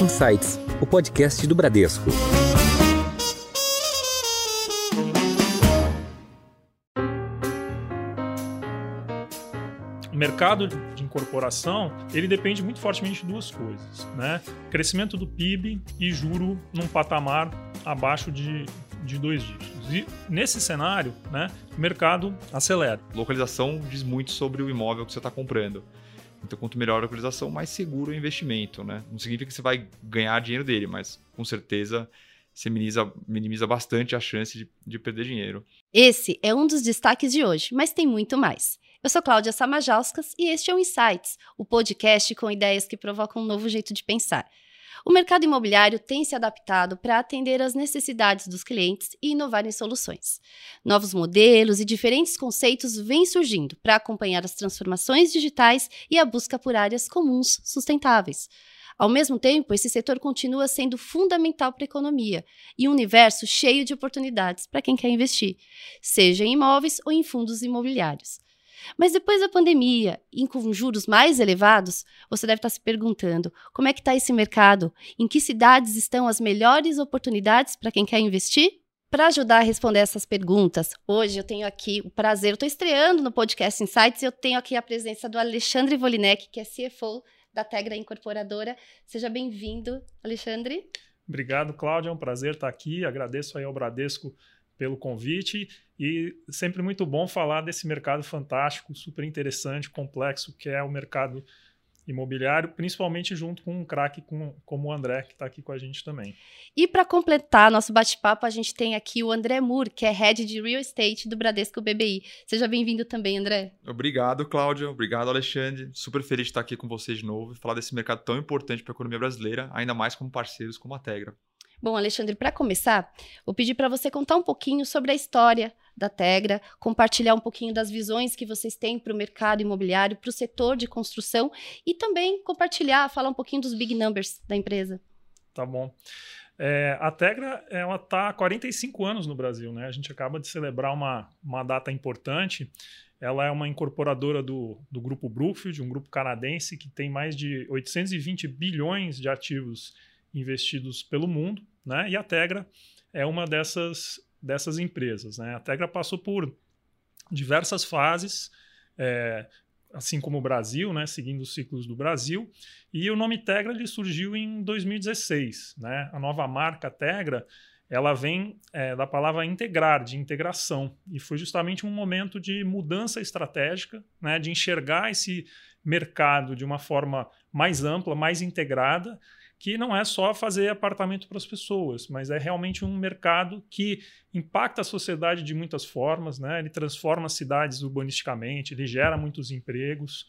Insights, o podcast do Bradesco. O mercado de incorporação ele depende muito fortemente de duas coisas, né? Crescimento do PIB e juro num patamar abaixo de, de dois dígitos. E nesse cenário, né, o mercado acelera. Localização diz muito sobre o imóvel que você está comprando. Então, quanto melhor a localização, mais seguro o investimento, né? Não significa que você vai ganhar dinheiro dele, mas com certeza você minimiza, minimiza bastante a chance de, de perder dinheiro. Esse é um dos destaques de hoje, mas tem muito mais. Eu sou Cláudia Samajauskas e este é o Insights, o podcast com ideias que provocam um novo jeito de pensar. O mercado imobiliário tem se adaptado para atender às necessidades dos clientes e inovar em soluções. Novos modelos e diferentes conceitos vêm surgindo para acompanhar as transformações digitais e a busca por áreas comuns sustentáveis. Ao mesmo tempo, esse setor continua sendo fundamental para a economia e um universo cheio de oportunidades para quem quer investir, seja em imóveis ou em fundos imobiliários. Mas depois da pandemia e com juros mais elevados, você deve estar se perguntando como é que está esse mercado? Em que cidades estão as melhores oportunidades para quem quer investir? Para ajudar a responder essas perguntas, hoje eu tenho aqui o prazer, eu estou estreando no podcast Insights e eu tenho aqui a presença do Alexandre Volinek, que é CFO da Tegra Incorporadora. Seja bem-vindo, Alexandre. Obrigado, Cláudia. É um prazer estar aqui. Agradeço aí ao Bradesco pelo convite e sempre muito bom falar desse mercado fantástico, super interessante, complexo, que é o mercado imobiliário, principalmente junto com um craque como o André, que está aqui com a gente também. E para completar nosso bate-papo, a gente tem aqui o André Moore, que é Head de Real Estate do Bradesco BBI. Seja bem-vindo também, André. Obrigado, Cláudia. Obrigado, Alexandre. Super feliz de estar aqui com vocês de novo e falar desse mercado tão importante para a economia brasileira, ainda mais como parceiros como a Tegra. Bom, Alexandre, para começar, vou pedir para você contar um pouquinho sobre a história da Tegra, compartilhar um pouquinho das visões que vocês têm para o mercado imobiliário, para o setor de construção e também compartilhar, falar um pouquinho dos big numbers da empresa. Tá bom. É, a Tegra ela está há 45 anos no Brasil, né? A gente acaba de celebrar uma, uma data importante. Ela é uma incorporadora do, do grupo Brookfield, um grupo canadense que tem mais de 820 bilhões de ativos investidos pelo mundo, né? E a Tegra é uma dessas, dessas empresas, né? A Tegra passou por diversas fases, é, assim como o Brasil, né? Seguindo os ciclos do Brasil. E o nome Tegra ele surgiu em 2016, né? A nova marca Tegra ela vem é, da palavra integrar, de integração. E foi justamente um momento de mudança estratégica, né, de enxergar esse mercado de uma forma mais ampla, mais integrada, que não é só fazer apartamento para as pessoas, mas é realmente um mercado que impacta a sociedade de muitas formas, né? Ele transforma cidades urbanisticamente, ele gera muitos empregos.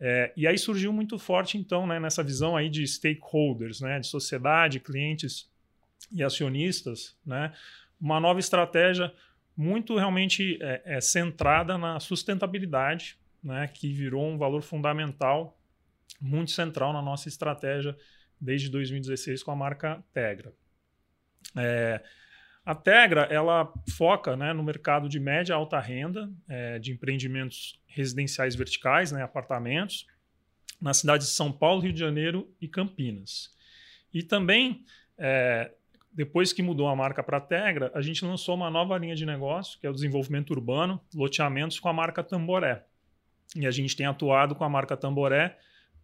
É, e aí surgiu muito forte, então, né, nessa visão aí de stakeholders, né, de sociedade, clientes e acionistas, né, uma nova estratégia muito realmente é, é, centrada na sustentabilidade, né, que virou um valor fundamental, muito central na nossa estratégia desde 2016 com a marca Tegra. É, a Tegra ela foca né, no mercado de média alta renda, é, de empreendimentos residenciais verticais, né, apartamentos, nas cidades de São Paulo, Rio de Janeiro e Campinas. E também, é, depois que mudou a marca para Tegra, a gente lançou uma nova linha de negócio, que é o desenvolvimento urbano, loteamentos com a marca Tamboré. E a gente tem atuado com a marca Tamboré,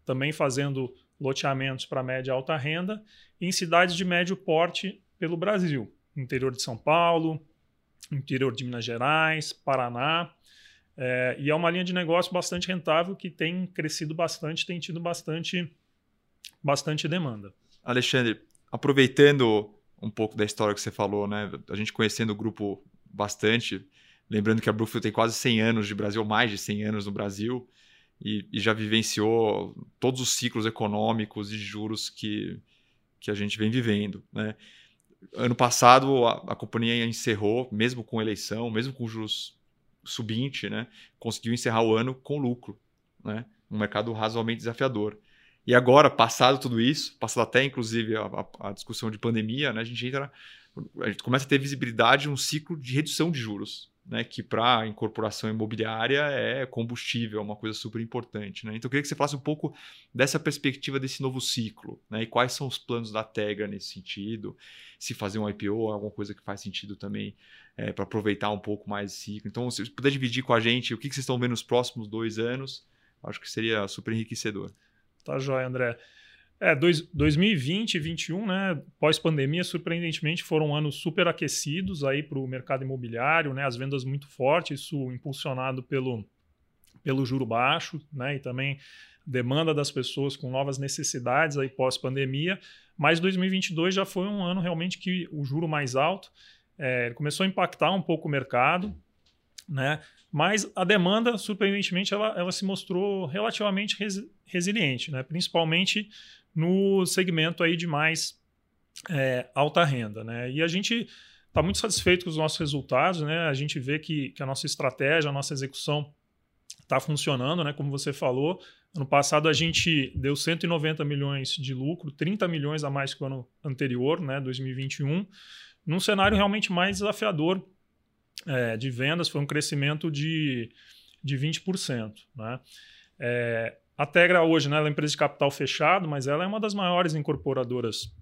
também fazendo loteamentos para média e alta renda em cidades de médio porte pelo Brasil, interior de São Paulo, interior de Minas Gerais, Paraná. É, e é uma linha de negócio bastante rentável que tem crescido bastante, tem tido bastante, bastante demanda. Alexandre, aproveitando um pouco da história que você falou, né? A gente conhecendo o grupo bastante, lembrando que a Brookfield tem quase 100 anos de Brasil, mais de 100 anos no Brasil e, e, já vivenciou todos os ciclos econômicos e juros que, que a gente vem vivendo. Né? Ano passado, a, a companhia encerrou, mesmo com eleição, mesmo com juros subinte, né? conseguiu encerrar o ano com lucro. Né? Um mercado razoavelmente desafiador. E agora, passado tudo isso, passado até inclusive a, a, a discussão de pandemia, né? a gente entra, a gente começa a ter visibilidade um ciclo de redução de juros. Né, que para incorporação imobiliária é combustível, é uma coisa super importante. Né? Então, eu queria que você falasse um pouco dessa perspectiva desse novo ciclo, né? e quais são os planos da Tegra nesse sentido, se fazer um IPO é alguma coisa que faz sentido também é, para aproveitar um pouco mais esse ciclo. Então, se você puder dividir com a gente o que, que vocês estão vendo nos próximos dois anos, acho que seria super enriquecedor. Tá jóia, André. É, dois, 2020 e 2021, né, pós-pandemia, surpreendentemente foram anos super aquecidos aí para o mercado imobiliário, né, as vendas muito fortes, isso impulsionado pelo, pelo juro baixo, né, e também demanda das pessoas com novas necessidades aí pós-pandemia. Mas 2022 já foi um ano realmente que o juro mais alto é, começou a impactar um pouco o mercado, né? Mas a demanda, surpreendentemente, ela, ela se mostrou relativamente res, resiliente, né? principalmente no segmento aí de mais é, alta renda. Né? E a gente está muito satisfeito com os nossos resultados, né? a gente vê que, que a nossa estratégia, a nossa execução está funcionando, né? como você falou. Ano passado a gente deu 190 milhões de lucro, 30 milhões a mais que o ano anterior, né? 2021, num cenário realmente mais desafiador é, de vendas, foi um crescimento de, de 20%. Né? É, a Tegra hoje né, é uma empresa de capital fechado, mas ela é uma das maiores incorporadoras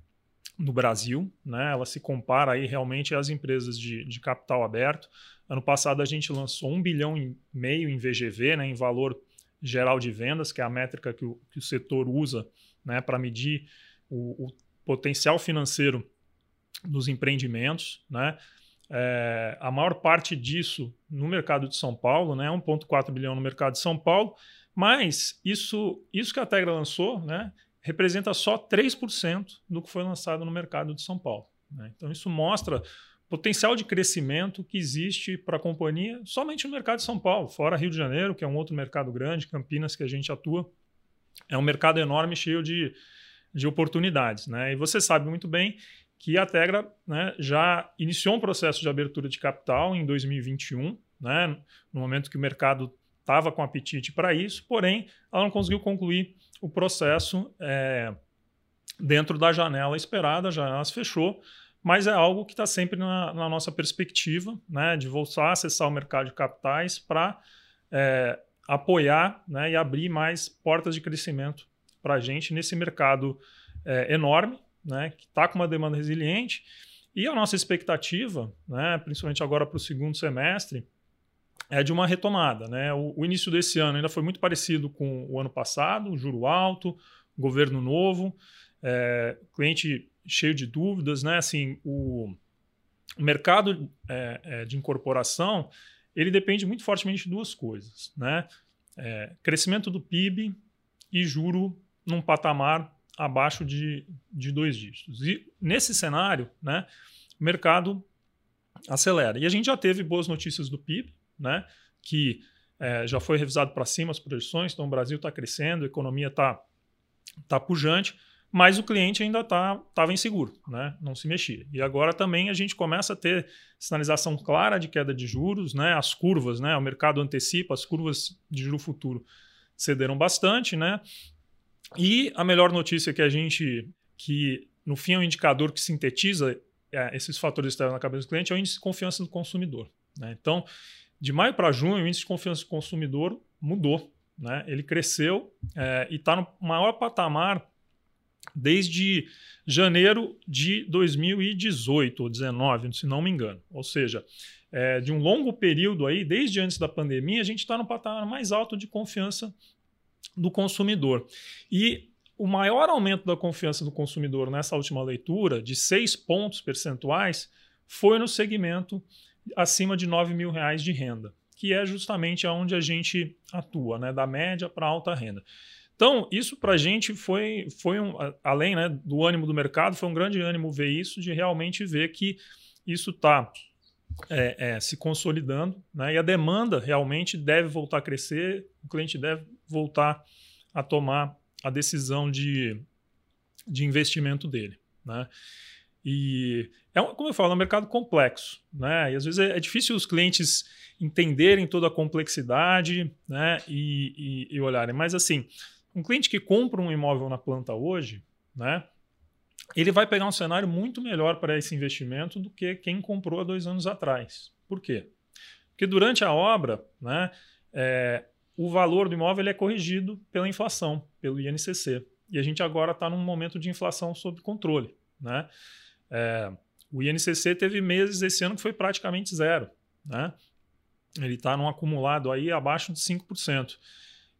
no Brasil. Né? Ela se compara aí realmente às empresas de, de capital aberto. Ano passado a gente lançou um bilhão e meio em VGV, né, em valor geral de vendas, que é a métrica que o, que o setor usa né, para medir o, o, potencial financeiro dos empreendimentos. Né? É, a maior parte disso no mercado de São Paulo, né, 1,4 bilhão no mercado de São Paulo, mas isso, isso que a Tegra lançou né, representa só 3% do que foi lançado no mercado de São Paulo. Né? Então, isso mostra potencial de crescimento que existe para a companhia somente no mercado de São Paulo, fora Rio de Janeiro, que é um outro mercado grande, Campinas, que a gente atua. É um mercado enorme, cheio de, de oportunidades. Né? E você sabe muito bem que a Tegra né, já iniciou um processo de abertura de capital em 2021, né, no momento que o mercado estava com apetite para isso, porém ela não conseguiu concluir o processo é, dentro da janela esperada, a janela se fechou, mas é algo que está sempre na, na, nossa perspectiva, né, de voltar a acessar o mercado de capitais para é, apoiar né, e abrir mais portas de crescimento para a gente nesse mercado é, enorme, né, que está com uma demanda resiliente. E a nossa expectativa, né, principalmente agora para o segundo semestre, é de uma retomada. Né? O, o, início desse ano ainda foi muito parecido com o ano passado, juro alto, governo novo, é, cliente cheio de dúvidas. Né? Assim, o, mercado é, é, de incorporação ele depende muito fortemente de duas coisas. Né? É, crescimento do PIB e juro num patamar abaixo de, de dois dígitos. E nesse cenário, né, o mercado acelera. E a gente já teve boas notícias do PIB, né? que é, já foi revisado para cima as projeções, então o Brasil está crescendo, a economia está tá pujante, mas o cliente ainda estava tá, inseguro, né? não se mexia. E agora também a gente começa a ter sinalização clara de queda de juros, né? as curvas, né? o mercado antecipa, as curvas de juro futuro cederam bastante, né? E a melhor notícia que a gente, que no fim é um indicador que sintetiza é, esses fatores externos na cabeça do cliente, é o índice de confiança do consumidor. Né? Então, de maio para junho, o índice de confiança do consumidor mudou. Né? Ele cresceu é, e está no maior patamar desde janeiro de 2018 ou 2019, se não me engano. Ou seja, é, de um longo período aí, desde antes da pandemia, a gente está no patamar mais alto de confiança do consumidor. E o maior aumento da confiança do consumidor nessa última leitura, de seis pontos percentuais, foi no segmento acima de 9 mil reais de renda, que é justamente onde a gente atua, né, da média para alta renda. Então, isso para a gente foi, foi um, além né, do ânimo do mercado, foi um grande ânimo ver isso, de realmente ver que isso está é, é, se consolidando né, e a demanda realmente deve voltar a crescer, o cliente deve voltar a tomar a decisão de, de investimento dele. Né? E é, um, como eu falo, é um mercado complexo, né? E às vezes é, é difícil os clientes entenderem toda a complexidade, né? E, e, e, olharem. Mas assim, um cliente que compra um imóvel na planta hoje, né? Ele vai pegar um cenário muito melhor para esse investimento do que quem comprou há dois anos atrás. Por quê? Porque durante a obra, né, é, o valor do imóvel é corrigido pela inflação, pelo INCC. E a gente agora está num momento de inflação sob controle. Né? É, o INCC teve meses esse ano que foi praticamente zero. Né? Ele está num acumulado aí abaixo de 5%.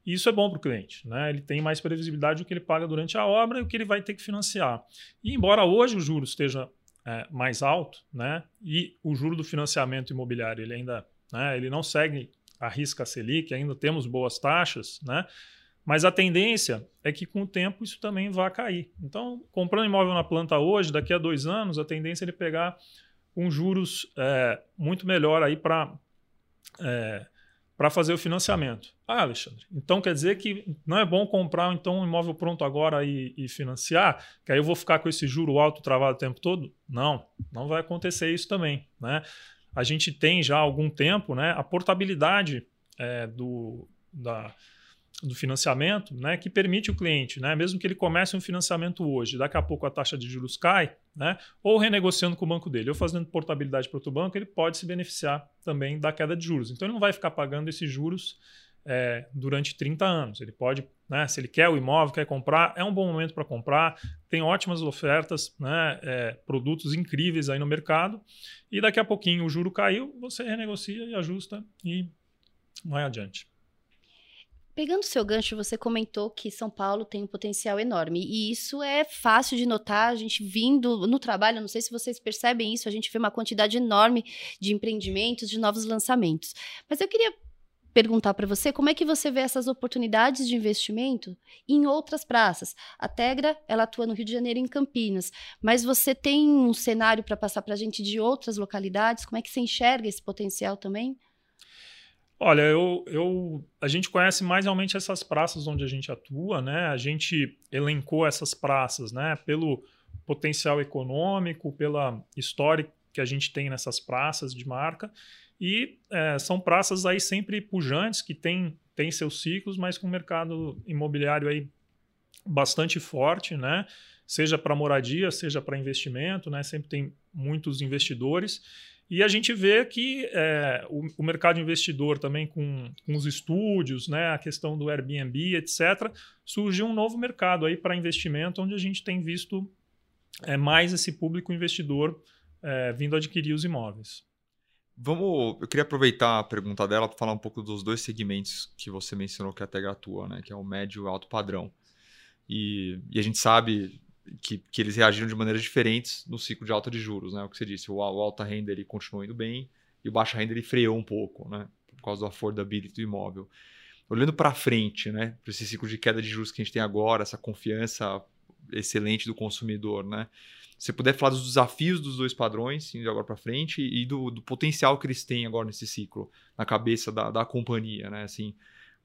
E isso é bom para o cliente. Né? Ele tem mais previsibilidade do que ele paga durante a obra e o que ele vai ter que financiar. E embora hoje o juros esteja é, mais alto, né? e o juro do financiamento imobiliário ele ainda né, ele não segue a risca Selic, ainda temos boas taxas, né? Mas a tendência é que com o tempo isso também vai cair. Então, comprando imóvel na planta hoje, daqui a dois anos, a tendência é ele pegar um juros é, muito melhor aí para é, para fazer o financiamento. Ah, Alexandre, então quer dizer que não é bom comprar então um imóvel pronto agora e, e, financiar, que aí eu vou ficar com esse juro alto travado o tempo todo? Não, não vai acontecer isso também. Né? A gente tem já há algum tempo né, a portabilidade é, do, da, do financiamento, né, que permite o cliente, né, mesmo que ele comece um financiamento hoje, daqui a pouco a taxa de juros cai, né, ou renegociando com o banco dele, ou fazendo portabilidade para outro banco, ele pode se beneficiar também da queda de juros. Então ele não vai ficar pagando esses juros é, durante 30 anos. Ele pode, né, se ele quer o imóvel, quer comprar, é um bom momento para comprar. Tem ótimas ofertas, né, é, produtos incríveis aí no mercado. E daqui a pouquinho o juro caiu, você renegocia e ajusta e vai adiante. Pegando seu gancho, você comentou que São Paulo tem um potencial enorme. E isso é fácil de notar. A gente vindo no trabalho, não sei se vocês percebem isso, a gente vê uma quantidade enorme de empreendimentos, de novos lançamentos. Mas eu queria perguntar para você como é que você vê essas oportunidades de investimento em outras praças. A Tegra, ela atua no Rio de Janeiro e em Campinas, mas você tem um cenário para passar para a gente de outras localidades? Como é que você enxerga esse potencial também? Olha, eu, eu, a gente conhece mais realmente essas praças onde a gente atua, né? A gente elencou essas praças, né? Pelo potencial econômico, pela história que a gente tem nessas praças de marca. E é, são praças aí sempre pujantes, que têm tem seus ciclos, mas com o mercado imobiliário aí bastante forte, né? Seja para moradia, seja para investimento, né? Sempre tem muitos investidores. E a gente vê que é, o, o, mercado investidor também com, com, os estúdios, né, a questão do Airbnb, etc., surgiu um novo mercado aí para investimento, onde a gente tem visto é, mais esse público investidor é, vindo adquirir os imóveis. Vamos, eu queria aproveitar a pergunta dela para falar um pouco dos dois segmentos que você mencionou que a Tegra atua, né, que é o médio e o alto padrão. E, e a gente sabe que, que eles reagiram de maneiras diferentes no ciclo de alta de juros, né? O que você disse, o, o alta renda ele continuou indo bem e o baixa renda ele freou um pouco, né? Por causa do affordability do imóvel. Olhando para frente, né? Para esse ciclo de queda de juros que a gente tem agora, essa confiança excelente do consumidor, né? Se você puder falar dos desafios dos dois padrões, indo agora para frente, e do, do, potencial que eles têm agora nesse ciclo, na cabeça da, da companhia, né? Assim,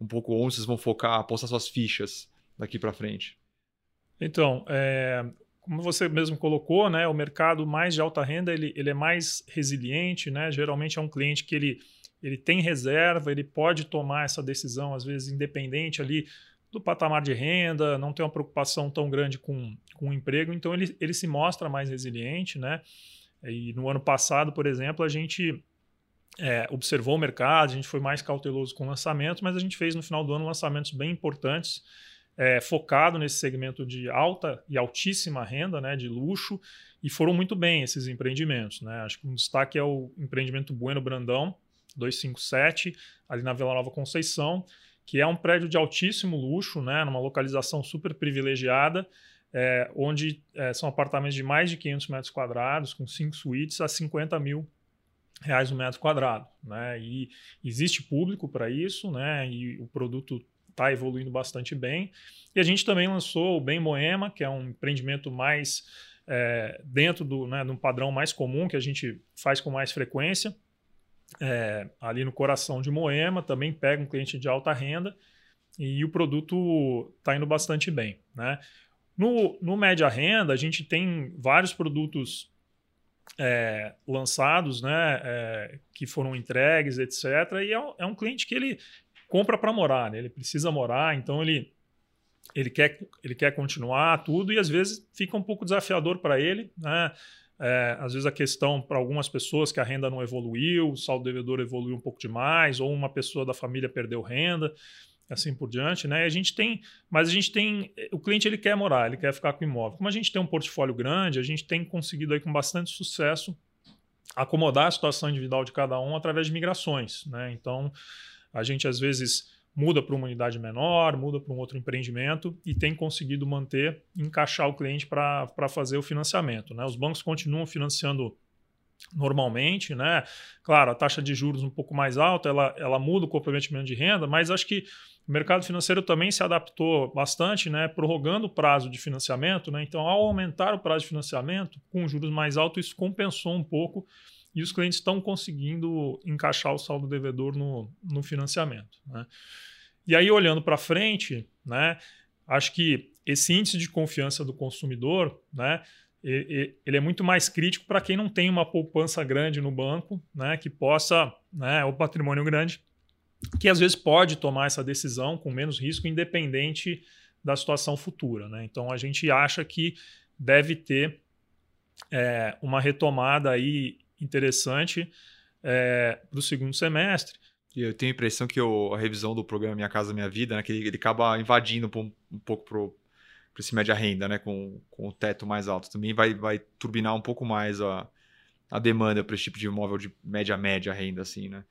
um pouco onde vocês vão focar, apostar suas fichas daqui para frente. Então, é, como você mesmo colocou, né, o mercado mais de alta renda ele, ele é mais resiliente, né? Geralmente é um cliente que ele, ele tem reserva, ele pode tomar essa decisão, às vezes, independente ali do patamar de renda, não tem uma preocupação tão grande com, com o emprego, então ele, ele se mostra mais resiliente, né? E no ano passado, por exemplo, a gente é, observou o mercado, a gente foi mais cauteloso com lançamentos, mas a gente fez no final do ano lançamentos bem importantes é, focado nesse segmento de alta e altíssima renda, né, de luxo, e foram muito bem esses empreendimentos. Né? Acho que um destaque é o empreendimento Bueno Brandão, 257, ali na Vila Nova Conceição, que é um prédio de altíssimo luxo, né, numa localização super privilegiada, é, onde é, são apartamentos de mais de 500 metros quadrados, com cinco suítes, a 50 mil reais o um metro quadrado. Né? E existe público para isso, né? e o produto está evoluindo bastante bem. E a gente também lançou o Bem Moema, que é um empreendimento mais é, dentro do, né, de um padrão mais comum que a gente faz com mais frequência. É, ali no coração de Moema, também pega um cliente de alta renda e o produto está indo bastante bem. Né? No, no média renda, a gente tem vários produtos é, lançados, né, é, que foram entregues, etc. E é é um, cliente que ele compra para morar, né? ele precisa morar, então ele, ele, quer, ele quer continuar tudo e às vezes fica um pouco desafiador para ele, né? É, às vezes a questão para algumas pessoas que a renda não evoluiu, o saldo devedor evoluiu um pouco demais, ou uma pessoa da família perdeu renda, assim por diante, né? a gente tem, mas a gente tem, o cliente ele quer morar, ele quer ficar com o imóvel. Como a gente tem um portfólio grande, a gente tem conseguido aí com bastante sucesso acomodar a situação individual de cada um através de migrações, né? Então a gente às vezes muda para uma unidade menor, muda para um outro empreendimento e tem conseguido manter, encaixar o cliente para fazer o financiamento. Né? Os bancos continuam financiando normalmente, né? Claro, a taxa de juros um pouco mais alta, ela, ela muda o comprometimento de renda, mas acho que o mercado financeiro também se adaptou bastante, né? Prorrogando o prazo de financiamento, né? Então, ao aumentar o prazo de financiamento, com juros mais altos, isso compensou um pouco e os clientes estão conseguindo encaixar o saldo devedor no, no financiamento. Né? E aí, olhando para frente, né, acho que esse índice de confiança do consumidor, né, ele é muito mais crítico para quem não tem uma poupança grande no banco, né, que possa, né, o patrimônio grande, que às vezes pode tomar essa decisão com menos risco, independente da situação futura. Né? Então a gente acha que deve ter é, uma retomada aí interessante é, para o segundo semestre. E eu tenho a impressão que o, a revisão do programa Minha Casa Minha Vida, né, que ele, ele acaba invadindo um, um pouco para esse média renda, né, com, com o teto mais alto. Também vai, vai turbinar um pouco mais a, a demanda para esse tipo de imóvel de média média renda, assim, né?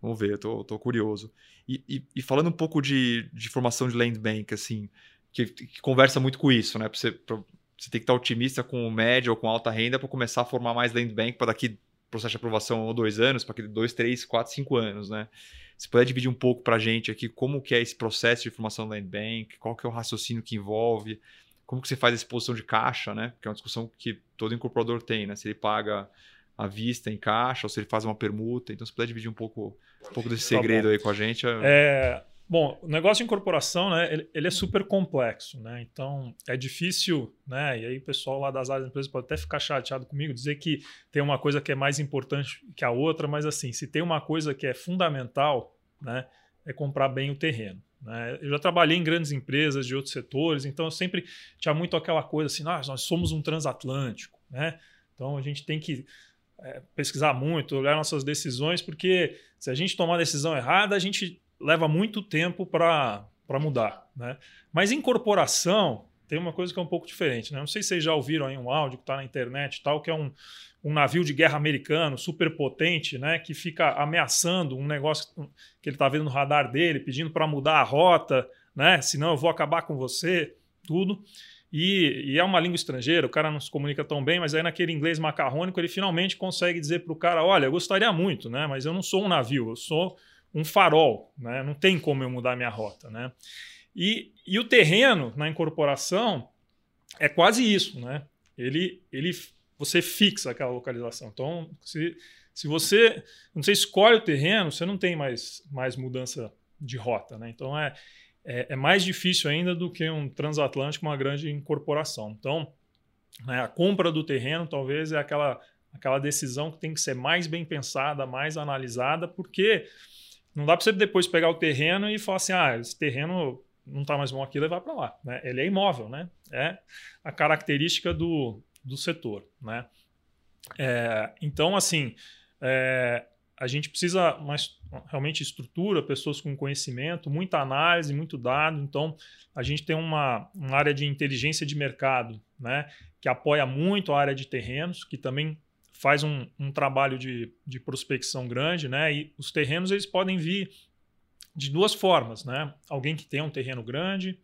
Vamos ver, eu tô curioso. E, e, e, falando um pouco de, de formação de land bank, assim, que, que conversa muito com isso, né? Pra você, pra, você tem que estar otimista com média ou com alta renda para começar a formar mais land bank para daqui processo de aprovação ou dois anos, para aquele dois, três, quatro, cinco anos, né? Você pode dividir um pouco para a gente aqui como que é esse processo de formação land bank, qual que é o raciocínio que envolve, como que você faz a exposição de caixa, né? Que é uma discussão que todo incorporador tem, né? Se ele paga à vista em caixa ou se ele faz uma permuta. Então, você pode dividir um pouco, um pouco desse tá segredo aí com a gente. É, Bom, o negócio de incorporação, né, ele, ele, é super complexo, né? Então é difícil, né? E aí o pessoal lá das áreas da empresa pode até ficar chateado comigo, dizer que tem uma coisa que é mais importante que a outra, mas assim, se tem uma coisa que é fundamental, né, é comprar bem o terreno. Né? Eu já trabalhei em grandes empresas de outros setores, então eu sempre tinha muito aquela coisa assim, ah, nós somos um transatlântico, né? Então a gente tem que é, pesquisar muito, olhar nossas decisões, porque se a gente tomar a decisão errada, a gente leva muito tempo para mudar. Né? Mas incorporação tem uma coisa que é um pouco diferente. Né? Não sei se vocês já ouviram aí um áudio que está na internet tal, que é um, um navio de guerra americano super potente, né, que fica ameaçando um negócio que ele está vendo no radar dele, pedindo para mudar a rota, né, senão eu vou acabar com você, tudo. E, e, é uma língua estrangeira, o cara não se comunica tão bem, mas aí naquele inglês macarrônico ele finalmente consegue dizer para o cara, olha, eu gostaria muito, né, mas eu não sou um navio, eu sou um farol, né? não tem como eu mudar minha rota. Né? E, e o terreno na incorporação é quase isso. Né? Ele, ele, você fixa aquela localização. Então, se, se você, você escolhe o terreno, você não tem mais, mais mudança de rota. Né? Então, é, é, é mais difícil ainda do que um transatlântico, uma grande incorporação. Então, né, a compra do terreno talvez é aquela, aquela decisão que tem que ser mais bem pensada, mais analisada, porque não dá para você depois pegar o terreno e falar assim, ah, esse terreno não está mais bom aqui, levar para lá. Né? Ele é imóvel, né? É a característica do, do setor, né? É, então, assim, é, a gente precisa mais realmente estrutura, pessoas com conhecimento, muita análise, muito dado. Então, a gente tem uma, uma área de inteligência de mercado, né? Que apoia muito a área de terrenos, que também faz um, um trabalho de, de prospecção grande, né? E os terrenos eles podem vir de duas formas, né? Alguém que tem um terreno grande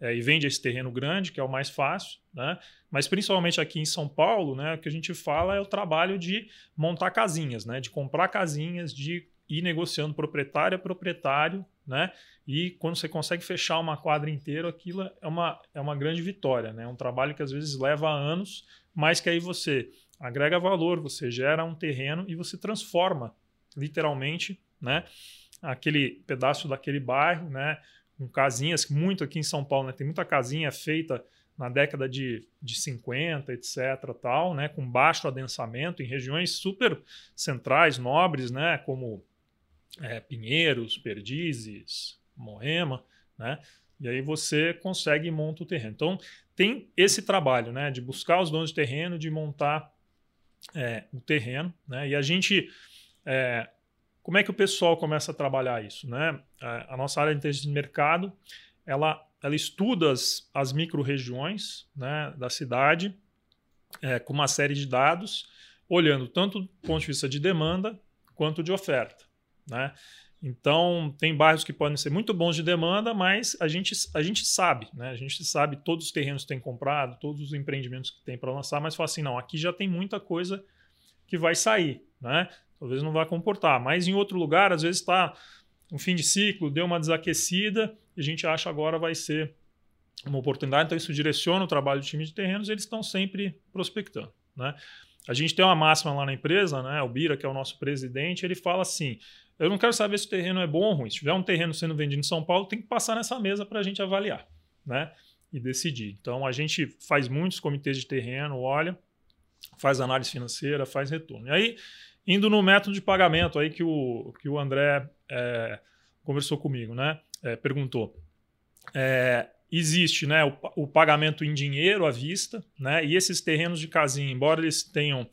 é, e vende esse terreno grande, que é o mais fácil, né? Mas principalmente aqui em São Paulo, né? O que a gente fala é o trabalho de montar casinhas, né? De comprar casinhas, de ir negociando proprietário a proprietário, né? E quando você consegue fechar uma quadra inteira, aquilo é uma, é uma grande vitória, né? É um trabalho que às vezes leva anos, mas que aí você agrega valor, você gera um terreno e você transforma literalmente, né, aquele pedaço daquele bairro, né, com casinhas, muito aqui em São Paulo, né, tem muita casinha feita na década de, de 50, etc, tal, né, com baixo adensamento em regiões super centrais, nobres, né, como é, Pinheiros, Perdizes, Moema, né, e aí você consegue montar o terreno. Então, tem esse trabalho, né, de buscar os donos de terreno, de montar é, o terreno, né? E a gente, é, como é que o pessoal começa a trabalhar isso, né? A, nossa área de inteligência de mercado, ela, ela estuda as, as micro-regiões né, da cidade é, com uma série de dados, olhando tanto do ponto de vista de demanda quanto de oferta, né? Então, tem bairros que podem ser muito bons de demanda, mas a gente, a gente sabe, né? A gente sabe todos os terrenos que tem comprado, todos os empreendimentos que tem para lançar, mas fala assim, não, aqui já tem muita coisa que vai sair, né? Talvez não vá comportar, mas em outro lugar, às vezes está um fim de ciclo, deu uma desaquecida, e a gente acha agora vai ser uma oportunidade, então isso direciona o trabalho do time de terrenos, eles estão sempre prospectando, né? A gente tem uma máxima lá na empresa, né? O Bira, que é o nosso presidente, ele fala assim: eu não quero saber se o terreno é bom ou ruim. Se tiver um terreno sendo vendido em São Paulo, tem que passar nessa mesa para a gente avaliar, né? E decidir. Então a gente faz muitos comitês de terreno, olha, faz análise financeira, faz retorno. E aí, indo no método de pagamento aí que o, que o André é, conversou comigo, né? É, perguntou. É, existe né, o, o, pagamento em dinheiro à vista, né? E esses terrenos de casinha, embora eles tenham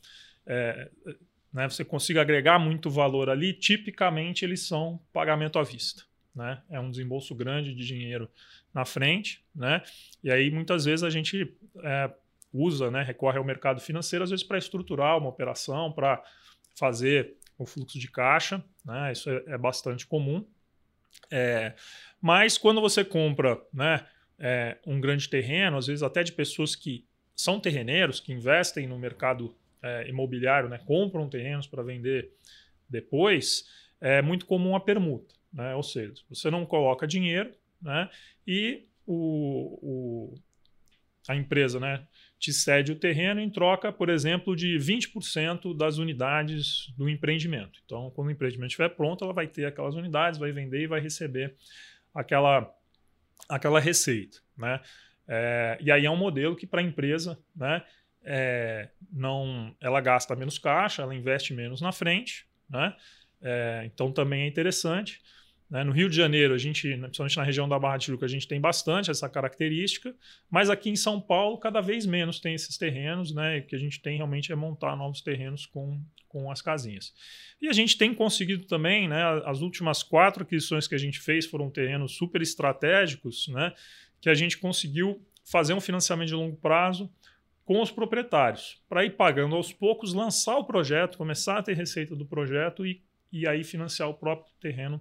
é, né, você consiga agregar muito valor ali, tipicamente eles são pagamento à vista. Né? É um desembolso grande de dinheiro na frente, né? E aí muitas vezes a gente é, usa, né, recorre ao mercado financeiro, às vezes para estruturar uma operação, para fazer o fluxo de caixa, né? Isso é, é bastante comum. É, mas quando você compra, né, é, um grande terreno, às vezes até de pessoas que são terreneiros, que investem no mercado é, imobiliário, né, compram terrenos para vender depois, é muito comum a permuta. Né? Ou seja, você não coloca dinheiro né, e o, o, a empresa né, te cede o terreno em troca, por exemplo, de 20% das unidades do empreendimento. Então, quando o empreendimento estiver pronto, ela vai ter aquelas unidades, vai vender e vai receber aquela, aquela receita. Né? É, e aí é um modelo que para a empresa né, é, não, ela gasta menos caixa, ela investe menos na frente, né? É, então também é interessante. Né? No Rio de Janeiro, a gente, principalmente na região da Barra de Tijuca, a gente tem bastante essa característica, mas aqui em São Paulo, cada vez menos tem esses terrenos, né? O que a gente tem realmente é montar novos terrenos com, com as casinhas. E a gente tem conseguido também, né? As últimas quatro aquisições que a gente fez foram terrenos super estratégicos, né? Que a gente conseguiu fazer um financiamento de longo prazo com os proprietários, para ir pagando aos poucos, lançar o projeto, começar a ter receita do projeto e, e aí financiar o próprio terreno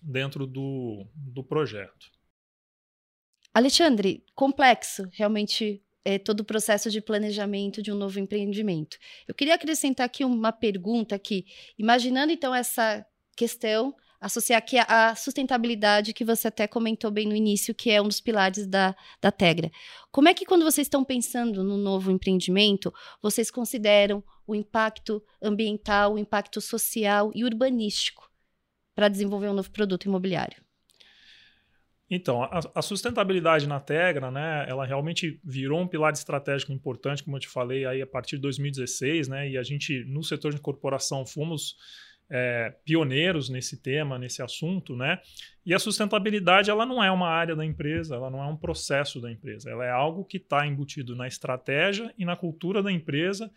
dentro do, do projeto. Alexandre, complexo realmente é todo o processo de planejamento de um novo empreendimento. Eu queria acrescentar aqui uma pergunta que, imaginando então essa questão associar aqui a, a, sustentabilidade que você até comentou bem no início, que é um dos pilares da, da Tegra. Como é que quando vocês estão pensando no novo empreendimento, vocês consideram o impacto ambiental, o impacto social e urbanístico para desenvolver um novo produto imobiliário? Então, a, a, sustentabilidade na Tegra, né, ela realmente virou um pilar estratégico importante, como eu te falei, aí a partir de 2016, né, e a gente, no setor de incorporação, fomos é, pioneiros nesse tema, nesse assunto, né? E a sustentabilidade ela não é uma área da empresa, ela não é um processo da empresa, ela é algo que está embutido na estratégia e na cultura da empresa,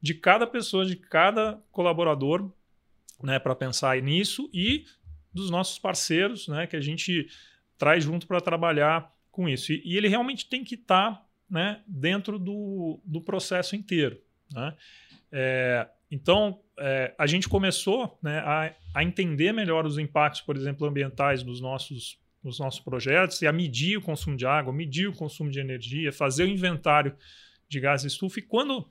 de cada pessoa, de cada colaborador, né, para pensar nisso e dos nossos parceiros, né, que a gente traz junto para trabalhar com isso. E, e, ele realmente tem que estar tá, né, dentro do, do processo inteiro. Né? É, então, é, a gente começou né, a, a, entender melhor os impactos, por exemplo, ambientais dos nossos, nossos projetos e a medir o consumo de água, medir o consumo de energia, fazer o inventário de gás estufa. E quando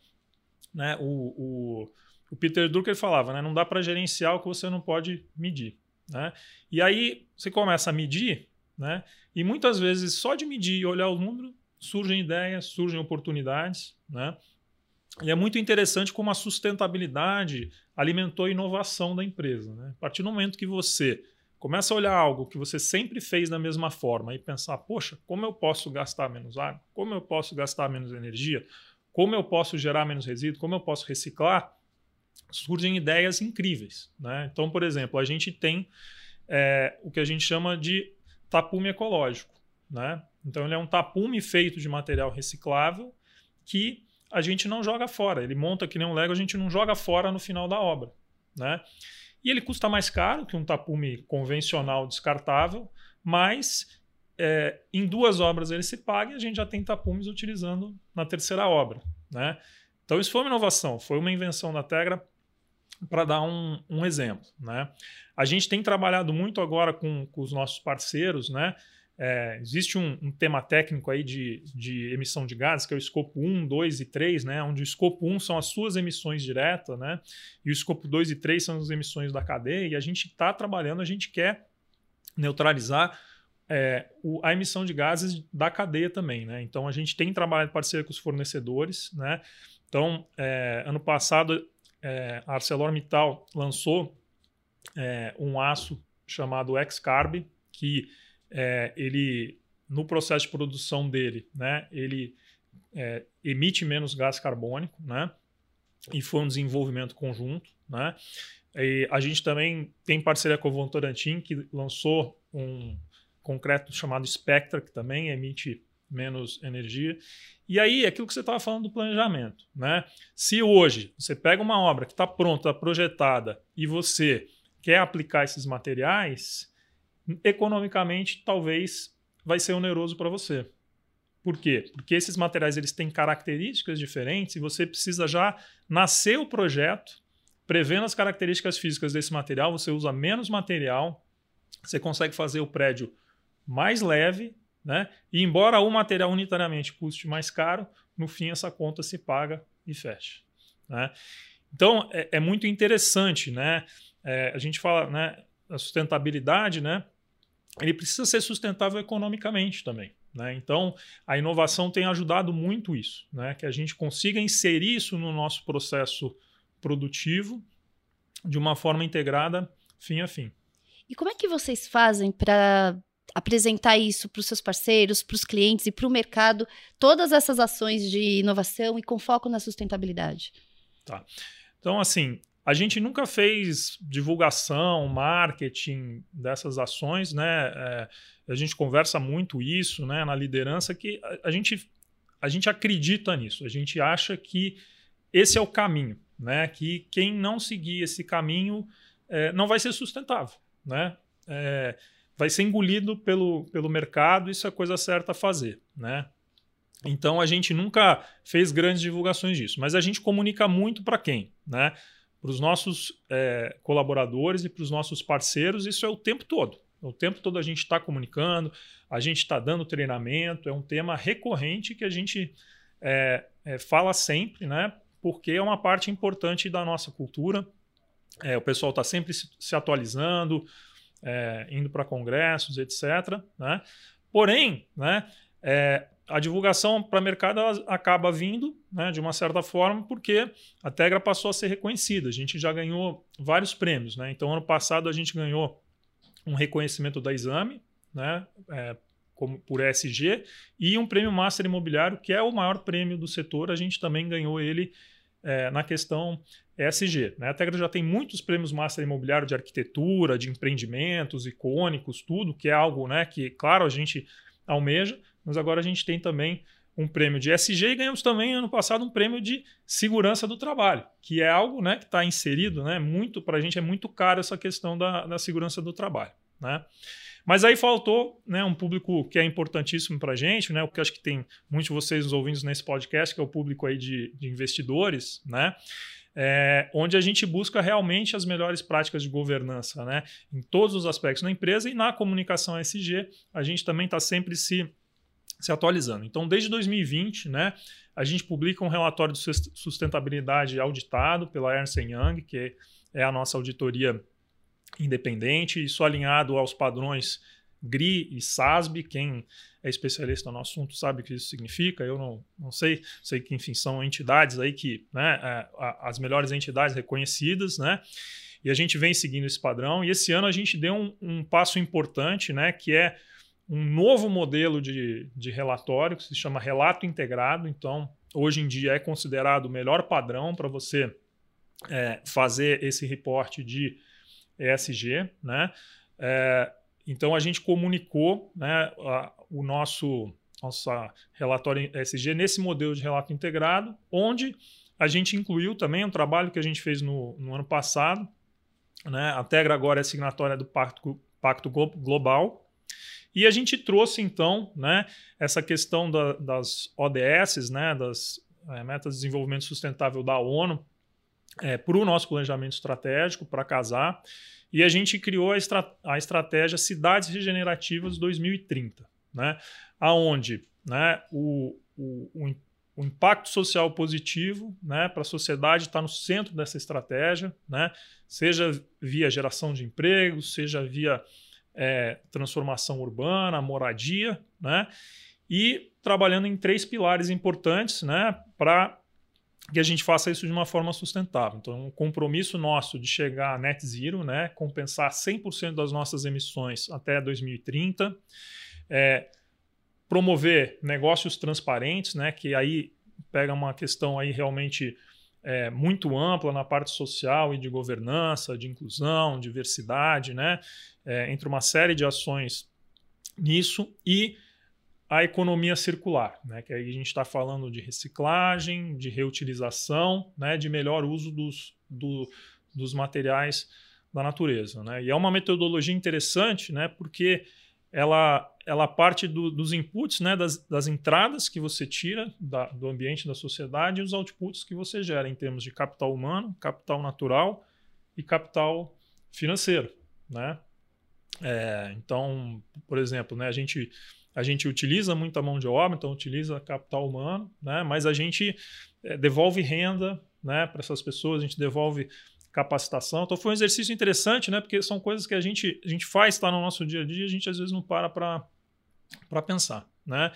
né, o, o, o Peter Drucker falava, né, não dá para gerenciar o que você não pode medir. Né? E aí você começa a medir, né, e muitas vezes só de medir e olhar o número surgem ideias, surgem oportunidades. Né? E é muito interessante como a sustentabilidade alimentou a inovação da empresa. Né? A partir do momento que você começa a olhar algo que você sempre fez da mesma forma e pensar, poxa, como eu posso gastar menos água? Como eu posso gastar menos energia? Como eu posso gerar menos resíduo? Como eu posso reciclar? Surgem ideias incríveis. Né? Então, por exemplo, a gente tem é, o que a gente chama de tapume ecológico. Né? Então, ele é um tapume feito de material reciclável que a gente não joga fora. Ele monta que nem um Lego, a gente não joga fora no final da obra. Né? E ele custa mais caro que um tapume convencional descartável, mas é, em duas obras ele se paga e a gente já tem tapumes utilizando na terceira obra. Né? Então isso foi uma inovação, foi uma invenção da Tegra para dar um, um, exemplo. Né? A gente tem trabalhado muito agora com, com os nossos parceiros, né? É, existe um, um, tema técnico aí de, de, emissão de gases, que é o escopo 1, 2 e 3, né? onde o escopo 1 são as suas emissões diretas, né? e o escopo 2 e 3 são as emissões da cadeia, e a gente está trabalhando, a gente quer neutralizar é, o, a emissão de gases da cadeia também. Né? Então a gente tem trabalhado em parceria com os fornecedores. Né? Então, é, ano passado, é, a ArcelorMittal lançou é, um aço chamado X-Carb, que é, ele no processo de produção dele, né, ele é, emite menos gás carbônico, né, e foi um desenvolvimento conjunto, né. E a gente também tem parceria com o Votorantim, que lançou um concreto chamado Spectra, que também emite menos energia. E aí, aquilo que você estava falando do planejamento, né? Se hoje você pega uma obra que está pronta, projetada, e você quer aplicar esses materiais, economicamente talvez vai ser oneroso para você. Por quê? Porque esses materiais eles têm características diferentes e você precisa já nascer o projeto prevendo as características físicas desse material, você usa menos material, você consegue fazer o prédio mais leve, né? E embora o material unitariamente custe mais caro, no fim essa conta se paga e fecha. Né? Então é, é, muito interessante, né? É, a gente fala, né? A sustentabilidade, né? Ele precisa ser sustentável economicamente também. Né? Então, a inovação tem ajudado muito isso, né? que a gente consiga inserir isso no nosso processo produtivo de uma forma integrada, fim a fim. E como é que vocês fazem para apresentar isso para os seus parceiros, para os clientes e para o mercado, todas essas ações de inovação e com foco na sustentabilidade? Tá. Então, assim, a gente nunca fez divulgação, marketing dessas ações, né? É, a gente conversa muito isso, né, na liderança que a, a, gente a gente acredita nisso. A gente acha que esse é o caminho, né? Que quem não seguir esse caminho é, não vai ser sustentável, né? É, vai ser engolido pelo, pelo mercado. Isso é a coisa certa a fazer, né? Então a gente nunca fez grandes divulgações disso, mas a gente comunica muito para quem, né? Para os nossos é, colaboradores e para os nossos parceiros, isso é o tempo todo. O tempo todo a gente está comunicando, a gente está dando treinamento, é um tema recorrente que a gente é, é, fala sempre, né? Porque é uma parte importante da nossa cultura. É, o pessoal está sempre se, se atualizando, é, indo para congressos, etc. Né? Porém, né, é, a divulgação para o mercado acaba vindo né, de uma certa forma porque a Tegra passou a ser reconhecida. A gente já ganhou vários prêmios. Né? Então, ano passado, a gente ganhou um reconhecimento da Exame, né, é, como por ESG, e um prêmio Master Imobiliário, que é o maior prêmio do setor. A gente também ganhou ele é, na questão ESG. Né? A Tegra já tem muitos prêmios Master Imobiliário de arquitetura, de empreendimentos icônicos, tudo, que é algo né, que, claro, a gente almeja, mas agora a gente tem também um prêmio de SG e ganhamos também ano passado um prêmio de segurança do trabalho, que é algo né, que está inserido, né, muito para a gente é muito caro essa questão da, da segurança do trabalho. Né? Mas aí faltou né, um público que é importantíssimo para a gente, né, o que acho que tem muitos de vocês nos ouvindo nesse podcast, que é o público aí de, de investidores, né, é, onde a gente busca realmente as melhores práticas de governança né, em todos os aspectos da empresa e na comunicação SG, a gente também está sempre se se atualizando. Então, desde 2020, né, a gente publica um relatório de sustentabilidade auditado pela Ernst Young, que é a nossa auditoria independente, isso alinhado aos padrões GRI e SASB. Quem é especialista no assunto sabe o que isso significa. Eu não, não sei, sei que, enfim, são entidades aí que, né, é, as melhores entidades reconhecidas, né? E a gente vem seguindo esse padrão. E esse ano a gente deu um, um passo importante, né, que é um novo modelo de, de relatório que se chama relato integrado. Então, hoje em dia é considerado o melhor padrão para você é, fazer esse reporte de ESG. Né? É, então, a gente comunicou né, a, o nosso nossa relatório ESG nesse modelo de relato integrado, onde a gente incluiu também um trabalho que a gente fez no, no ano passado. Né? A Tegra agora é signatória do Pacto, Pacto Global. E a gente trouxe, então, né, essa questão da, das ODS, né, das é, Metas de Desenvolvimento Sustentável da ONU, é, para o nosso planejamento estratégico, para casar. E a gente criou a, estra a estratégia Cidades Regenerativas 2030, né? aonde né, o, o, o o impacto social positivo né, para a sociedade está no centro dessa estratégia, né, seja via geração de empregos, seja via é, transformação urbana, moradia, né, e trabalhando em três pilares importantes né, para que a gente faça isso de uma forma sustentável. Então, um compromisso nosso de chegar a net zero, né, compensar 100% das nossas emissões até 2030. É, promover negócios transparentes, né, que aí pega uma questão aí realmente é, muito ampla na parte social e de governança, de inclusão, diversidade, né, é, entre uma série de ações nisso e a economia circular, né, que aí a gente está falando de reciclagem, de reutilização, né, de melhor uso dos, do, dos materiais da natureza. Né? E é uma metodologia interessante, né, porque ela, ela parte do, dos inputs, né, das, das, entradas que você tira da, do ambiente da sociedade e os outputs que você gera em termos de capital humano, capital natural e capital financeiro. Né? É, então, por exemplo, né, a, gente, a gente utiliza muita mão de obra, então utiliza capital humano, né, mas a gente é, devolve renda né, para essas pessoas, a gente devolve capacitação. Então foi um exercício interessante, né? Porque são coisas que a gente, a gente faz, está no nosso dia a dia, a gente às vezes não para para pensar, né?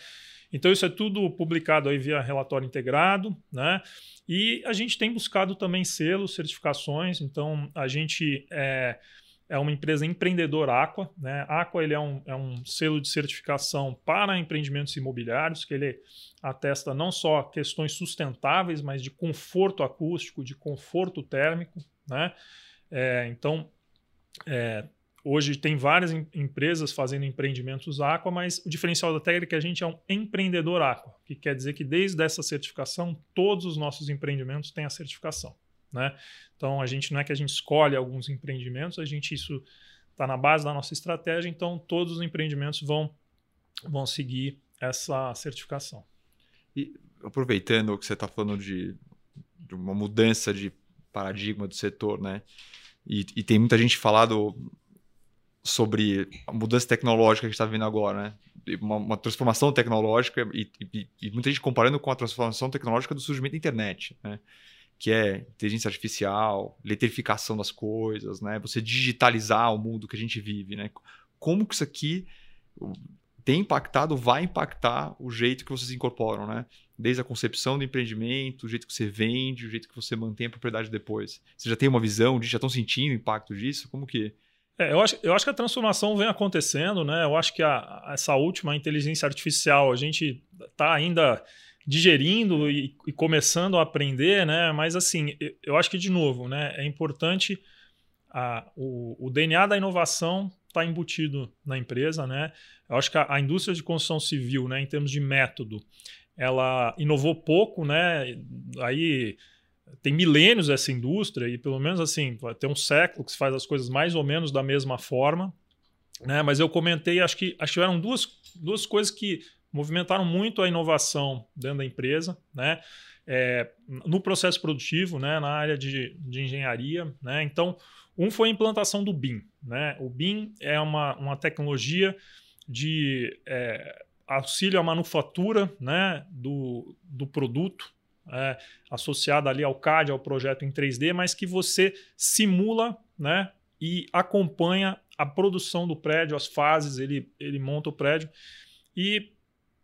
Então isso é tudo publicado aí via relatório integrado, né? E a gente tem buscado também selos, certificações. Então a gente é, é uma empresa empreendedora Aqua, né? Aqua ele é um, é um selo de certificação para empreendimentos imobiliários que ele atesta não só questões sustentáveis, mas de conforto acústico, de conforto térmico, né? É, então, é, hoje tem várias em, empresas fazendo empreendimentos aqua, mas o diferencial da técnica é que a gente é um empreendedor aqua, que quer dizer que desde essa certificação, todos os nossos empreendimentos têm a certificação. Né? Então, a gente não é que a gente escolhe alguns empreendimentos, a gente isso está na base da nossa estratégia, então todos os empreendimentos vão, vão seguir essa certificação. E aproveitando que você está falando de, de uma mudança de paradigma do setor, né? E, e tem muita gente falado sobre a mudança tecnológica que está vendo agora, né? Uma, uma transformação tecnológica e, e, e, muita gente comparando com a transformação tecnológica do surgimento da internet, né? Que é inteligência artificial, eletrificação das coisas, né? Você digitalizar o mundo que a gente vive, né? Como que isso aqui tem impactado, vai impactar o jeito que vocês incorporam, né? Desde a concepção do empreendimento, o jeito que você vende, o jeito que você mantém a propriedade depois. Você já tem uma visão disso? Já estão sentindo o impacto disso? Como que... É, eu, acho, eu acho que a transformação vem acontecendo, né? Eu acho que a, essa última inteligência artificial, a gente está ainda digerindo e, e, começando a aprender, né? Mas assim, eu acho que, de novo, né? É importante a, o, o DNA da inovação está embutido na empresa, né? Eu acho que a, a, indústria de construção civil, né, em termos de método, ela inovou pouco, né? Aí tem milênios essa indústria e pelo menos assim, tem um século que se faz as coisas mais ou menos da mesma forma, né? Mas eu comentei, acho que acho que duas, duas coisas que movimentaram muito a inovação dentro da empresa, né? É, no processo produtivo, né? Na área de, de engenharia, né? Então um foi a implantação do BIM. Né? O BIM é uma, uma tecnologia de é, auxílio à manufatura né, do, do produto, é, associada ali ao CAD, ao projeto em 3D, mas que você simula né, e acompanha a produção do prédio, as fases, ele, ele monta o prédio. E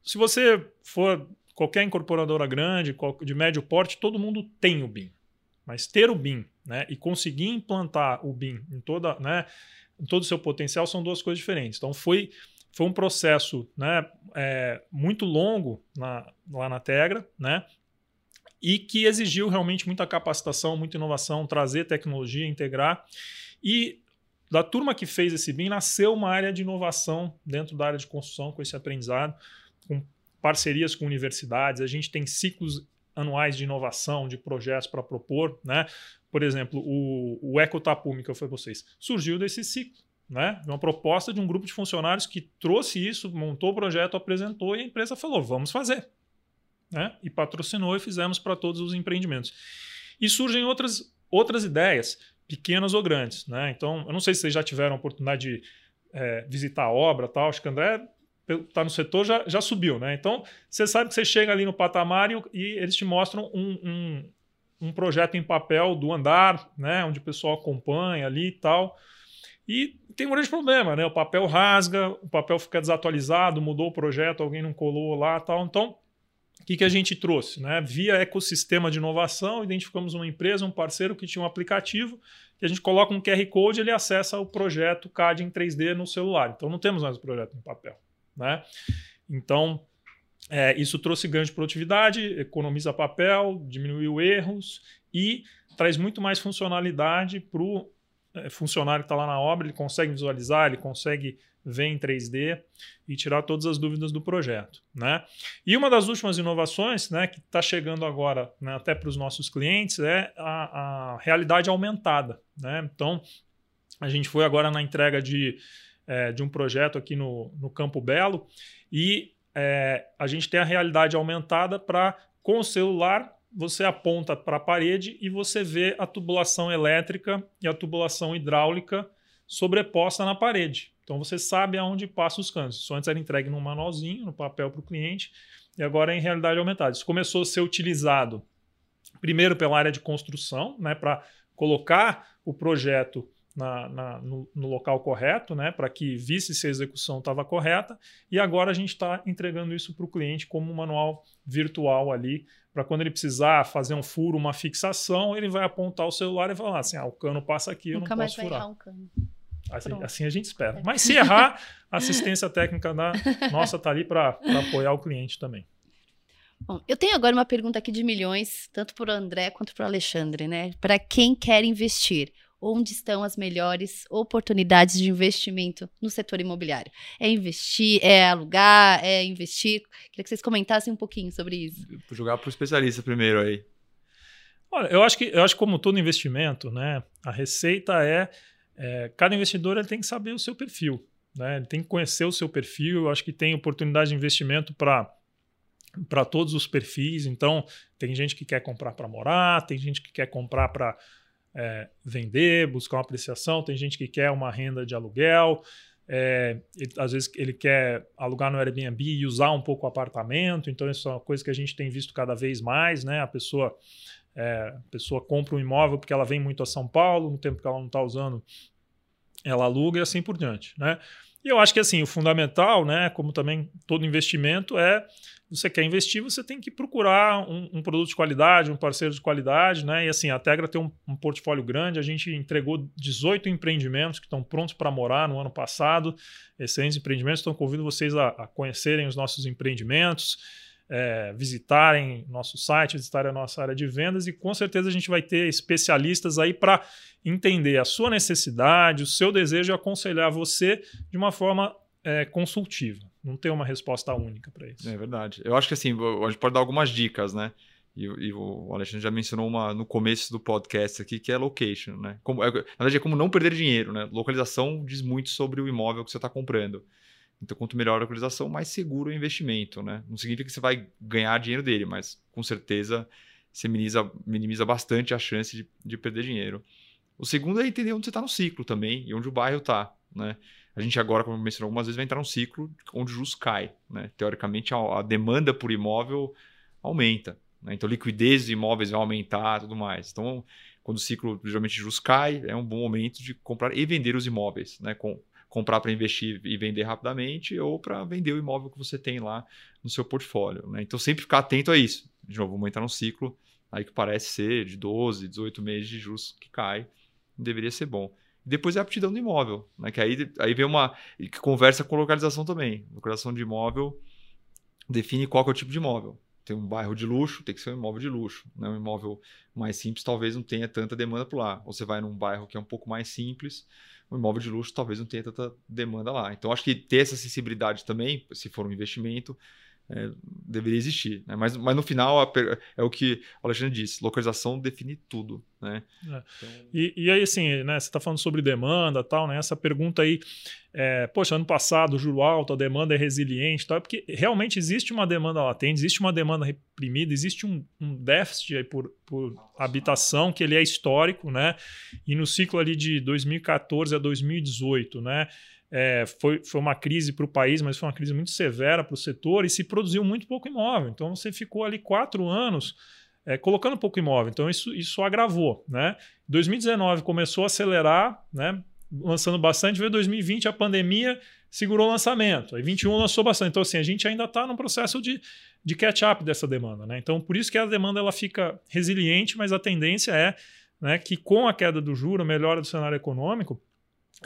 se você for qualquer incorporadora grande, de médio porte, todo mundo tem o BIM. Mas ter o BIM né, e conseguir implantar o BIM em, toda, né, em todo o seu potencial são duas coisas diferentes. Então foi, foi um processo né, é, muito longo na, lá na Tegra, né, e que exigiu realmente muita capacitação, muita inovação, trazer tecnologia, integrar. E da turma que fez esse BIM nasceu uma área de inovação dentro da área de construção com esse aprendizado, com parcerias com universidades, a gente tem ciclos anuais de inovação, de projetos para propor, né? Por exemplo, o, o Ecotapume, que eu falei para vocês, surgiu desse ciclo, né? Uma proposta de um grupo de funcionários que trouxe isso, montou o projeto, apresentou e a empresa falou: vamos fazer. Né? E patrocinou e fizemos para todos os empreendimentos. E surgem outras, outras ideias, pequenas ou grandes. Né? Então, eu não sei se vocês já tiveram a oportunidade de é, visitar a obra tal. Acho que André está no setor, já, já subiu. Né? Então, você sabe que você chega ali no patamar e, e eles te mostram um, um, um, projeto em papel do andar, né? onde o pessoal acompanha ali e tal. E tem um grande problema, né? O papel rasga, o papel fica desatualizado, mudou o projeto, alguém não colou lá tal. Então, o que, que a gente trouxe? Né? Via ecossistema de inovação, identificamos uma empresa, um parceiro que tinha um aplicativo, que a gente coloca um QR Code ele acessa o projeto CAD em 3D no celular. Então não temos mais o projeto em papel. Né? Então, é, isso trouxe ganho de produtividade, economiza papel, diminuiu erros e traz muito mais funcionalidade para o é, funcionário que está lá na obra, ele consegue visualizar, ele consegue ver em 3D e tirar todas as dúvidas do projeto. Né? E uma das últimas inovações né, que está chegando agora né, até para os nossos clientes é a, a realidade aumentada. Né? Então, a gente foi agora na entrega de, é, de um projeto aqui no, no Campo Belo e é, a gente tem a realidade aumentada para, com o celular, você aponta para a parede e você vê a tubulação elétrica e a tubulação hidráulica sobreposta na parede. Então você sabe aonde passa os canos. Isso antes era entregue num manualzinho, no papel para o cliente, e agora é em realidade aumentada. Isso começou a ser utilizado primeiro pela área de construção, né, para colocar o projeto na, na, no, no, local correto, né, para que visse se a execução estava correta, e agora a gente está entregando isso para o cliente como um manual virtual ali, para quando ele precisar fazer um furo, uma fixação, ele vai apontar o celular e falar assim: ah, o cano passa aqui, Nunca eu não posso mais vai furar. errar um cano. Assim, assim, a gente espera. É. Mas se errar, a assistência técnica da nossa está ali para apoiar o cliente também. Bom, eu tenho agora uma pergunta aqui de milhões, tanto para o André quanto para o Alexandre, né? Para quem quer investir, onde estão as melhores oportunidades de investimento no setor imobiliário? É investir, é alugar, é investir? Queria que vocês comentassem um pouquinho sobre isso. Vou jogar para o especialista primeiro aí. Olha, eu acho que eu acho que como todo investimento, né, a receita é, é cada investidor ele tem que saber o seu perfil, né? Ele tem que conhecer o seu perfil. Eu acho que tem oportunidade de investimento para para todos os perfis. Então, tem gente que quer comprar para morar, tem gente que quer comprar para é, vender, buscar uma apreciação, tem gente que quer uma renda de aluguel, é, ele, às vezes ele quer alugar no Airbnb e usar um pouco o apartamento, então isso é uma coisa que a gente tem visto cada vez mais, né? A pessoa, é, a pessoa compra um imóvel porque ela vem muito a São Paulo, no tempo que ela não está usando, ela aluga e assim por diante, né? E eu acho que assim, o fundamental, né, como também todo investimento, é você quer investir, você tem que procurar um, um, produto de qualidade, um parceiro de qualidade, né? E assim, a Tegra tem um, um portfólio grande, a gente entregou 18 empreendimentos que estão prontos para morar no ano passado. Excelentes empreendimentos, então convido vocês a, a conhecerem os nossos empreendimentos, é, visitarem nosso site, visitarem a nossa área de vendas e com certeza a gente vai ter especialistas aí para entender a sua necessidade, o seu desejo e aconselhar você de uma forma é, consultiva. Não tem uma resposta única para isso. É verdade. Eu acho que assim, a gente pode dar algumas dicas, né? E, e, o Alexandre já mencionou uma no começo do podcast aqui, que é location, né? Como, é, na verdade, é como não perder dinheiro, né? Localização diz muito sobre o imóvel que você está comprando. Então, quanto melhor a localização, mais seguro o investimento, né? Não significa que você vai ganhar dinheiro dele, mas com certeza você minimiza, minimiza bastante a chance de, de perder dinheiro. O segundo é entender onde você está no ciclo também e onde o bairro está, né? a gente agora, como mencionou algumas vezes, vai entrar num ciclo onde o juros cai. Né? Teoricamente, a, a, demanda por imóvel aumenta. Né? Então, liquidez de imóveis vai aumentar tudo mais. Então, quando o ciclo geralmente de juros cai, é um bom momento de comprar e vender os imóveis. Né? Com, comprar para investir e vender rapidamente ou para vender o imóvel que você tem lá no seu portfólio. Né? Então, sempre ficar atento a isso. De novo, vamos entrar num ciclo aí que parece ser de 12, 18 meses de juros que cai. Deveria ser bom. Depois é a aptidão do imóvel, né? Que aí, aí vem uma. que conversa com localização também. Localização de imóvel define qual é o tipo de imóvel. Tem um bairro de luxo, tem que ser um imóvel de luxo. Né? Um imóvel mais simples talvez não tenha tanta demanda por lá. Ou você vai num bairro que é um pouco mais simples, um imóvel de luxo talvez não tenha tanta demanda lá. Então acho que ter essa sensibilidade também, se for um investimento, é, deveria existir. Né? Mas, mas no final é o que o Alexandre disse: localização define tudo. Né? É. Então... E, e, aí, assim, né, você está falando sobre demanda tal, né? Essa pergunta aí, é, poxa, ano passado, juro alto, a demanda é resiliente, tal, é porque realmente existe uma demanda latente, existe uma demanda reprimida, existe um, um déficit aí por, por habitação que ele é histórico, né? E no ciclo ali de 2014 a 2018, né? É, foi, foi uma crise para o país, mas foi uma crise muito severa para o setor e se produziu muito pouco imóvel. Então você ficou ali quatro anos é, colocando pouco imóvel. Então isso, isso agravou. Né? 2019 começou a acelerar, né? lançando bastante. Veio 2020, a pandemia segurou o lançamento. Aí 21 lançou bastante. Então assim, a gente ainda está num processo de, de catch-up dessa demanda. Né? Então por isso que a demanda ela fica resiliente, mas a tendência é né, que com a queda do juro, a melhora do cenário econômico,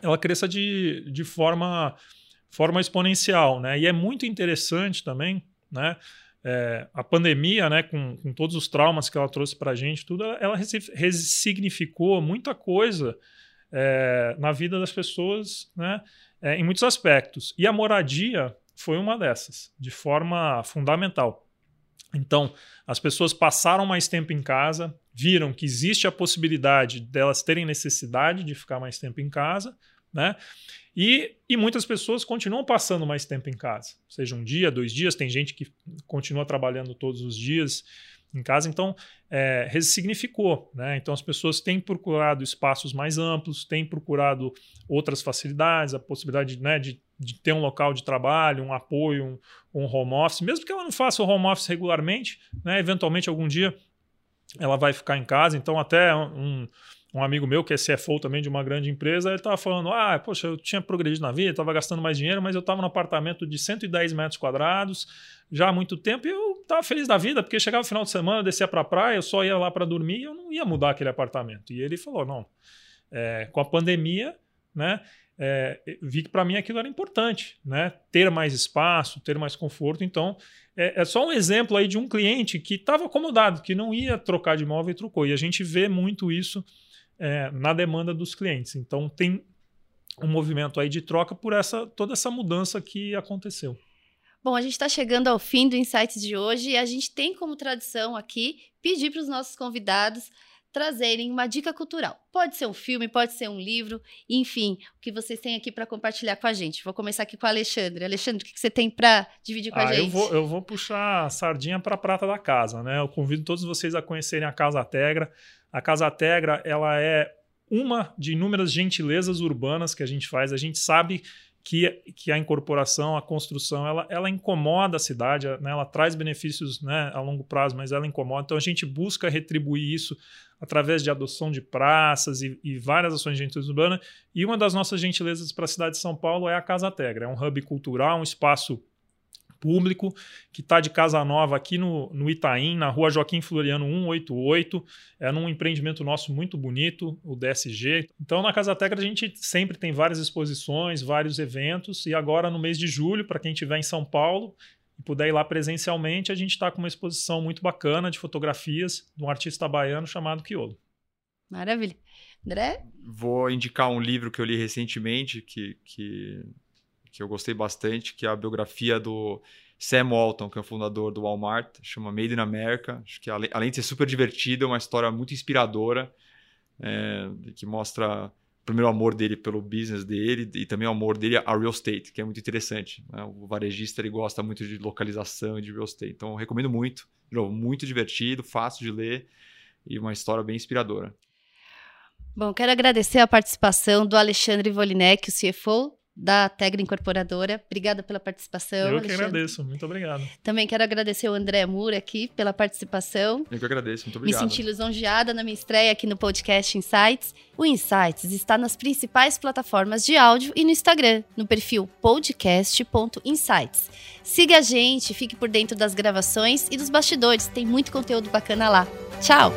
ela cresça de, de forma, forma exponencial. Né? E é muito interessante também, né? É, a pandemia, né, com, com, todos os traumas que ela trouxe para a gente, tudo, ela, ela ressignificou muita coisa é, na vida das pessoas, né, é, em muitos aspectos. E a moradia foi uma dessas, de forma fundamental. Então, as pessoas passaram mais tempo em casa, viram que existe a possibilidade delas terem necessidade de ficar mais tempo em casa, né? E, e muitas pessoas continuam passando mais tempo em casa, seja um dia, dois dias, tem gente que continua trabalhando todos os dias em casa, então é, ressignificou. Né? Então as pessoas têm procurado espaços mais amplos, têm procurado outras facilidades, a possibilidade né, de, de ter um local de trabalho, um apoio, um, um home office, mesmo que ela não faça o home office regularmente, né, eventualmente algum dia ela vai ficar em casa, então até um, um amigo meu que é CFO também de uma grande empresa, ele estava falando: ah, poxa, eu tinha progredido na vida, estava gastando mais dinheiro, mas eu estava num apartamento de 110 metros quadrados já há muito tempo e eu estava feliz da vida, porque chegava o final de semana, descia para a praia, eu só ia lá para dormir e eu não ia mudar aquele apartamento. E ele falou: não, é, com a pandemia, né? É, vi que para mim aquilo era importante, né? Ter mais espaço, ter mais conforto. Então, é, é só um exemplo aí de um cliente que estava acomodado, que não ia trocar de imóvel e trocou. E a gente vê muito isso é, na demanda dos clientes. Então tem um movimento aí de troca por essa toda essa mudança que aconteceu. Bom, a gente está chegando ao fim do Insights de hoje e a gente tem como tradição aqui pedir para os nossos convidados trazerem uma dica cultural. Pode ser um filme, pode ser um livro, enfim, o que vocês têm aqui para compartilhar com a gente. Vou começar aqui com o Alexandre. Alexandre, o que você tem para dividir com ah, a gente? Eu vou, eu vou puxar a sardinha para a prata da casa, né? Eu convido todos vocês a conhecerem a Casa Tegra. A Casa Tegra, ela é uma de inúmeras gentilezas urbanas que a gente faz. A gente sabe que, que a incorporação, a construção, ela, ela incomoda a cidade, né? ela traz benefícios né, a longo prazo, mas ela incomoda. Então a gente busca retribuir isso através de adoção de praças e, e várias ações de gentileza urbana. E uma das nossas gentilezas para a cidade de São Paulo é a Casa Tegra. É um hub cultural, um espaço público, que está de casa nova aqui no, no Itaim, na rua Joaquim Floriano 188. É num empreendimento nosso muito bonito, o DSG. Então, na Casa Tegra, a gente sempre tem várias exposições, vários eventos. E agora, no mês de julho, para quem estiver em São Paulo e puder ir lá presencialmente, a gente está com uma exposição muito bacana de fotografias de um artista baiano chamado Quiolo. Maravilha. André? Vou indicar um livro que eu li recentemente, que, que que eu gostei bastante, que é a biografia do Sam Walton, que é o fundador do Walmart, chama Made in America. Acho que além de ser super divertido, é uma história muito inspiradora, é, que mostra primeiro amor dele pelo business dele e também o amor dele a real estate, que é muito interessante. Né? O varejista ele gosta muito de localização e de real estate, então recomendo muito. De novo, muito divertido, fácil de ler e uma história bem inspiradora. Bom, quero agradecer a participação do Alexandre Volinek, o CFO da Tegra Incorporadora. Obrigada pela participação. Eu Alexandre. que agradeço, muito obrigado. Também quero agradecer o André Moura aqui pela participação. Eu que agradeço, muito obrigado. Me senti lisonjeada na minha estreia aqui no podcast Insights. O Insights está nas principais plataformas de áudio e no Instagram, no perfil podcast.insights. Siga a gente, fique por dentro das gravações e dos bastidores, tem muito conteúdo bacana lá. Tchau!